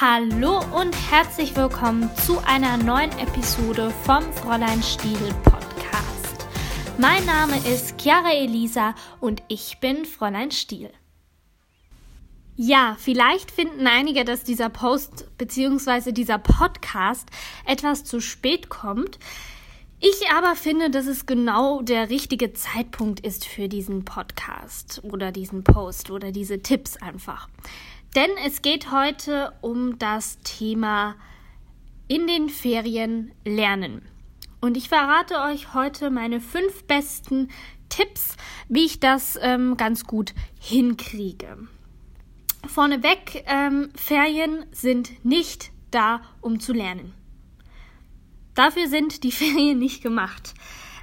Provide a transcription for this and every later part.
Hallo und herzlich willkommen zu einer neuen Episode vom Fräulein Stiel Podcast. Mein Name ist Chiara Elisa und ich bin Fräulein Stiel. Ja, vielleicht finden einige, dass dieser Post bzw. dieser Podcast etwas zu spät kommt. Ich aber finde, dass es genau der richtige Zeitpunkt ist für diesen Podcast oder diesen Post oder diese Tipps einfach. Denn es geht heute um das Thema in den Ferien lernen. Und ich verrate euch heute meine fünf besten Tipps, wie ich das ähm, ganz gut hinkriege. Vorneweg, ähm, Ferien sind nicht da, um zu lernen. Dafür sind die Ferien nicht gemacht.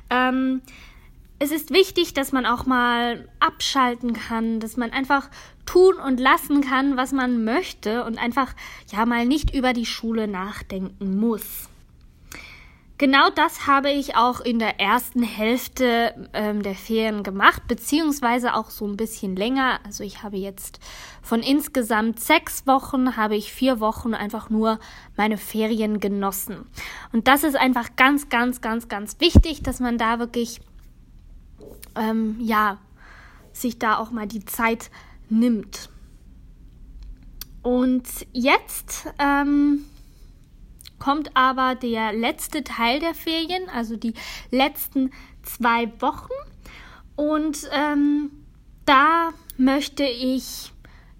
Ähm, es ist wichtig, dass man auch mal abschalten kann, dass man einfach tun und lassen kann, was man möchte und einfach ja mal nicht über die Schule nachdenken muss. Genau das habe ich auch in der ersten Hälfte ähm, der Ferien gemacht, beziehungsweise auch so ein bisschen länger. Also ich habe jetzt von insgesamt sechs Wochen, habe ich vier Wochen einfach nur meine Ferien genossen. Und das ist einfach ganz, ganz, ganz, ganz wichtig, dass man da wirklich ähm, ja, sich da auch mal die Zeit nimmt. Und jetzt ähm, kommt aber der letzte Teil der Ferien, also die letzten zwei Wochen. Und ähm, da möchte ich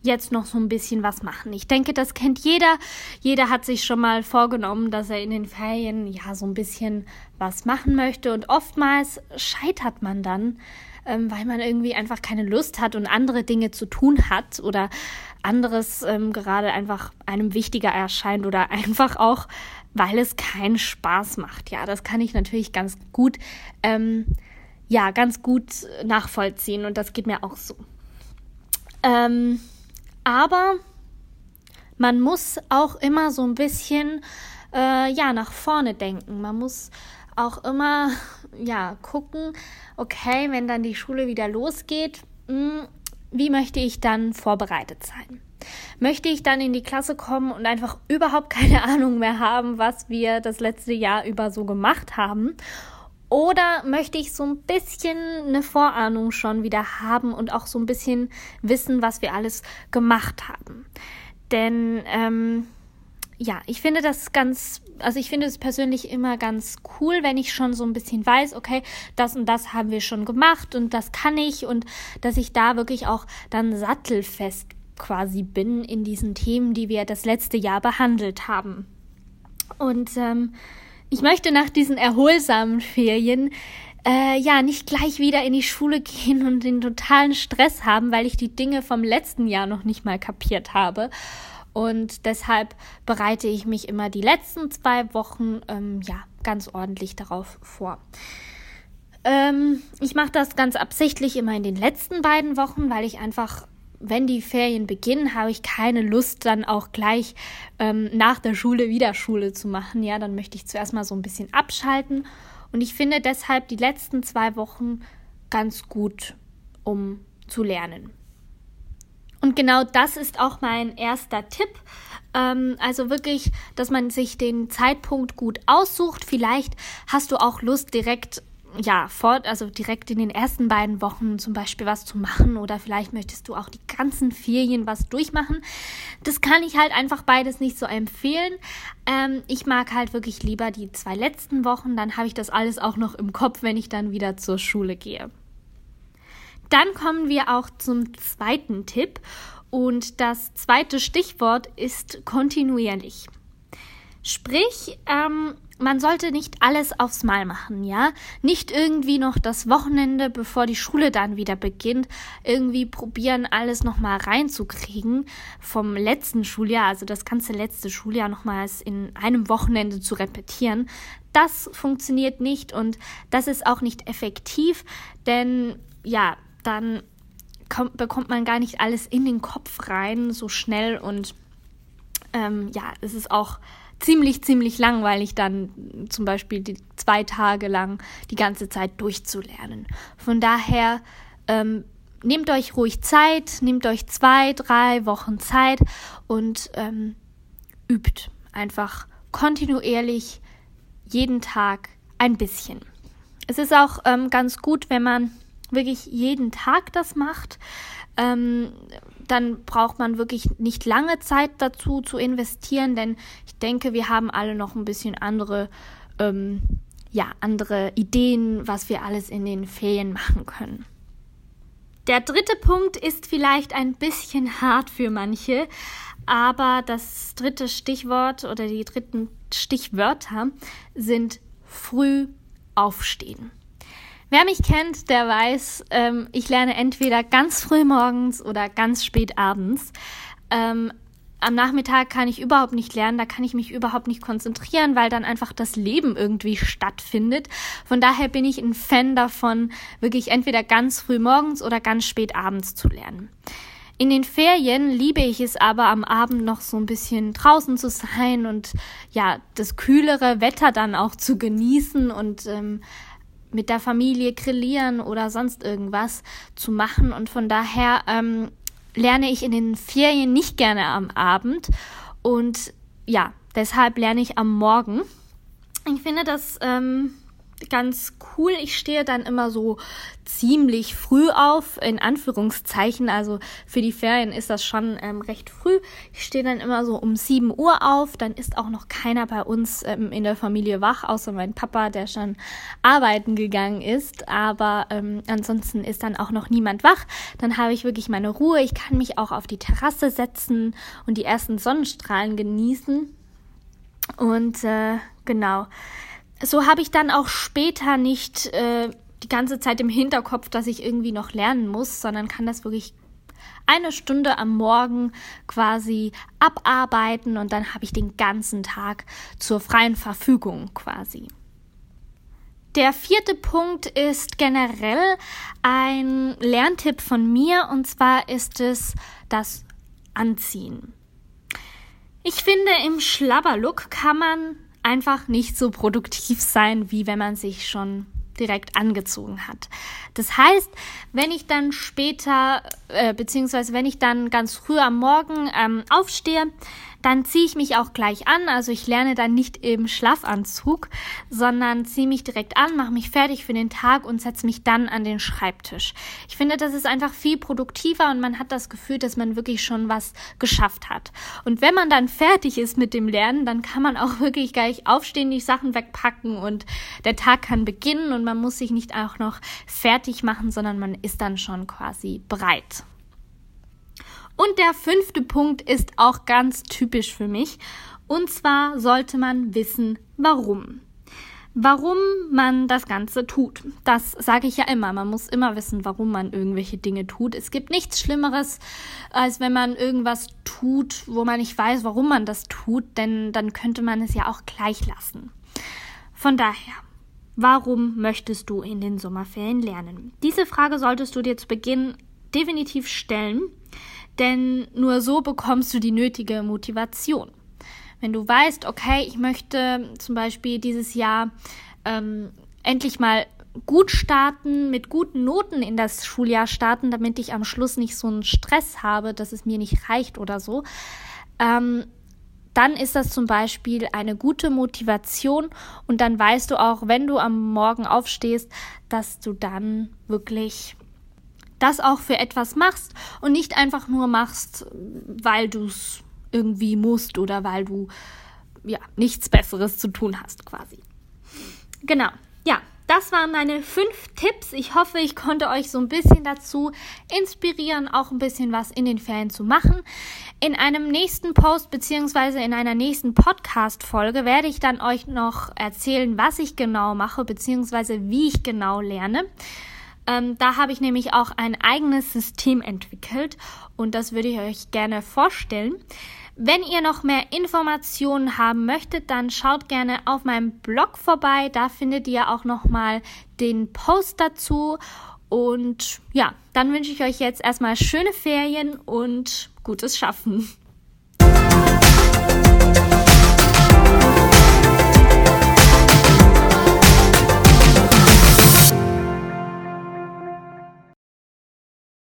jetzt noch so ein bisschen was machen. Ich denke, das kennt jeder. Jeder hat sich schon mal vorgenommen, dass er in den Ferien ja so ein bisschen was machen möchte. Und oftmals scheitert man dann, ähm, weil man irgendwie einfach keine Lust hat und andere Dinge zu tun hat oder anderes ähm, gerade einfach einem wichtiger erscheint oder einfach auch, weil es keinen Spaß macht. Ja, das kann ich natürlich ganz gut, ähm, ja, ganz gut nachvollziehen und das geht mir auch so. Ähm, aber man muss auch immer so ein bisschen äh, ja nach vorne denken. Man muss auch immer ja gucken, okay, wenn dann die Schule wieder losgeht, mh, hm, wie möchte ich dann vorbereitet sein? Möchte ich dann in die Klasse kommen und einfach überhaupt keine Ahnung mehr haben, was wir das letzte Jahr über so gemacht haben? Oder möchte ich so ein bisschen eine Vorahnung schon wieder haben und auch so ein bisschen wissen, was wir alles gemacht haben? Denn ähm, ja, ich finde das ganz, also ich finde es persönlich immer ganz cool, wenn ich schon so ein bisschen weiß, okay, das und das haben wir schon gemacht und das kann ich und dass ich da wirklich auch dann sattelfest quasi bin in diesen Themen, die wir das letzte Jahr behandelt haben. Und ähm, ich möchte nach diesen erholsamen Ferien äh, ja nicht gleich wieder in die Schule gehen und den totalen Stress haben, weil ich die Dinge vom letzten Jahr noch nicht mal kapiert habe. Und deshalb bereite ich mich immer die letzten zwei Wochen ähm, ja ganz ordentlich darauf vor. Ähm, ich mache das ganz absichtlich immer in den letzten beiden Wochen, weil ich einfach wenn die Ferien beginnen, habe ich keine Lust, dann auch gleich ähm, nach der Schule wieder Schule zu machen. Ja, dann möchte ich zuerst mal so ein bisschen abschalten. Und ich finde deshalb die letzten zwei Wochen ganz gut, um zu lernen. Und genau das ist auch mein erster Tipp. Ähm, also wirklich, dass man sich den Zeitpunkt gut aussucht. Vielleicht hast du auch Lust, direkt ja, fort, also direkt in den ersten beiden Wochen zum Beispiel was zu machen oder vielleicht möchtest du auch die ganzen Ferien was durchmachen. Das kann ich halt einfach beides nicht so empfehlen. Ähm, ich mag halt wirklich lieber die zwei letzten Wochen, dann habe ich das alles auch noch im Kopf, wenn ich dann wieder zur Schule gehe. Dann kommen wir auch zum zweiten Tipp und das zweite Stichwort ist kontinuierlich. Sprich, ähm, man sollte nicht alles aufs Mal machen, ja? Nicht irgendwie noch das Wochenende, bevor die Schule dann wieder beginnt, irgendwie probieren, alles nochmal reinzukriegen vom letzten Schuljahr, also das ganze letzte Schuljahr nochmals in einem Wochenende zu repetieren. Das funktioniert nicht und das ist auch nicht effektiv, denn ja, dann kommt, bekommt man gar nicht alles in den Kopf rein so schnell und ähm, ja, es ist auch ziemlich, ziemlich langweilig, dann zum Beispiel die zwei Tage lang die ganze Zeit durchzulernen. Von daher ähm, nehmt euch ruhig Zeit, nehmt euch zwei, drei Wochen Zeit und ähm, übt. Einfach kontinuierlich jeden Tag ein bisschen. Es ist auch ähm, ganz gut, wenn man wirklich jeden Tag das macht. Ähm, dann braucht man wirklich nicht lange Zeit dazu zu investieren, denn ich denke, wir haben alle noch ein bisschen andere, ähm, ja, andere Ideen, was wir alles in den Ferien machen können. Der dritte Punkt ist vielleicht ein bisschen hart für manche, aber das dritte Stichwort oder die dritten Stichwörter sind früh aufstehen. Wer mich kennt, der weiß, ähm, ich lerne entweder ganz früh morgens oder ganz spät abends. Ähm, am Nachmittag kann ich überhaupt nicht lernen, da kann ich mich überhaupt nicht konzentrieren, weil dann einfach das Leben irgendwie stattfindet. Von daher bin ich ein Fan davon, wirklich entweder ganz früh morgens oder ganz spät abends zu lernen. In den Ferien liebe ich es aber am Abend noch so ein bisschen draußen zu sein und ja, das kühlere Wetter dann auch zu genießen und ähm, mit der Familie grillieren oder sonst irgendwas zu machen. Und von daher ähm, lerne ich in den Ferien nicht gerne am Abend. Und ja, deshalb lerne ich am Morgen. Ich finde das ähm, ganz cool. Ich stehe dann immer so ziemlich früh auf, in Anführungszeichen. Also für die Ferien ist das schon ähm, recht früh. Ich stehe dann immer so um 7 Uhr auf. Dann ist auch noch keiner bei uns ähm, in der Familie wach, außer mein Papa, der schon arbeiten gegangen ist. Aber ähm, ansonsten ist dann auch noch niemand wach. Dann habe ich wirklich meine Ruhe. Ich kann mich auch auf die Terrasse setzen und die ersten Sonnenstrahlen genießen. Und äh, genau so habe ich dann auch später nicht äh, die ganze Zeit im Hinterkopf, dass ich irgendwie noch lernen muss, sondern kann das wirklich eine Stunde am Morgen quasi abarbeiten und dann habe ich den ganzen Tag zur freien Verfügung quasi. Der vierte Punkt ist generell ein Lerntipp von mir und zwar ist es das Anziehen. Ich finde, im Schlabberlook kann man einfach nicht so produktiv sein, wie wenn man sich schon direkt angezogen hat. Das heißt, wenn ich dann später, äh, beziehungsweise wenn ich dann ganz früh am Morgen ähm, aufstehe, dann ziehe ich mich auch gleich an. Also ich lerne dann nicht im Schlafanzug, sondern ziehe mich direkt an, mache mich fertig für den Tag und setze mich dann an den Schreibtisch. Ich finde, das ist einfach viel produktiver und man hat das Gefühl, dass man wirklich schon was geschafft hat. Und wenn man dann fertig ist mit dem Lernen, dann kann man auch wirklich gleich aufstehen, die Sachen wegpacken und der Tag kann beginnen und man muss sich nicht auch noch fertig machen, sondern man ist dann schon quasi bereit. Und der fünfte Punkt ist auch ganz typisch für mich. Und zwar sollte man wissen, warum. Warum man das Ganze tut. Das sage ich ja immer. Man muss immer wissen, warum man irgendwelche Dinge tut. Es gibt nichts Schlimmeres, als wenn man irgendwas tut, wo man nicht weiß, warum man das tut, denn dann könnte man es ja auch gleich lassen. Von daher, warum möchtest du in den Sommerferien lernen? Diese Frage solltest du dir zu Beginn definitiv stellen denn nur so bekommst du die nötige Motivation. Wenn du weißt, okay, ich möchte zum Beispiel dieses Jahr ähm, endlich mal gut starten, mit guten Noten in das Schuljahr starten, damit ich am Schluss nicht so einen Stress habe, dass es mir nicht reicht oder so, ähm, dann ist das zum Beispiel eine gute Motivation und dann weißt du auch, wenn du am Morgen aufstehst, dass du dann wirklich das auch für etwas machst und nicht einfach nur machst, weil du es irgendwie musst oder weil du ja nichts Besseres zu tun hast quasi. Genau. Ja, das waren meine fünf Tipps. Ich hoffe, ich konnte euch so ein bisschen dazu inspirieren, auch ein bisschen was in den Ferien zu machen. In einem nächsten Post beziehungsweise in einer nächsten Podcast-Folge werde ich dann euch noch erzählen, was ich genau mache beziehungsweise wie ich genau lerne. Ähm, da habe ich nämlich auch ein eigenes System entwickelt und das würde ich euch gerne vorstellen. Wenn ihr noch mehr Informationen haben möchtet, dann schaut gerne auf meinem Blog vorbei. Da findet ihr auch noch mal den Post dazu. Und ja, dann wünsche ich euch jetzt erstmal schöne Ferien und gutes Schaffen.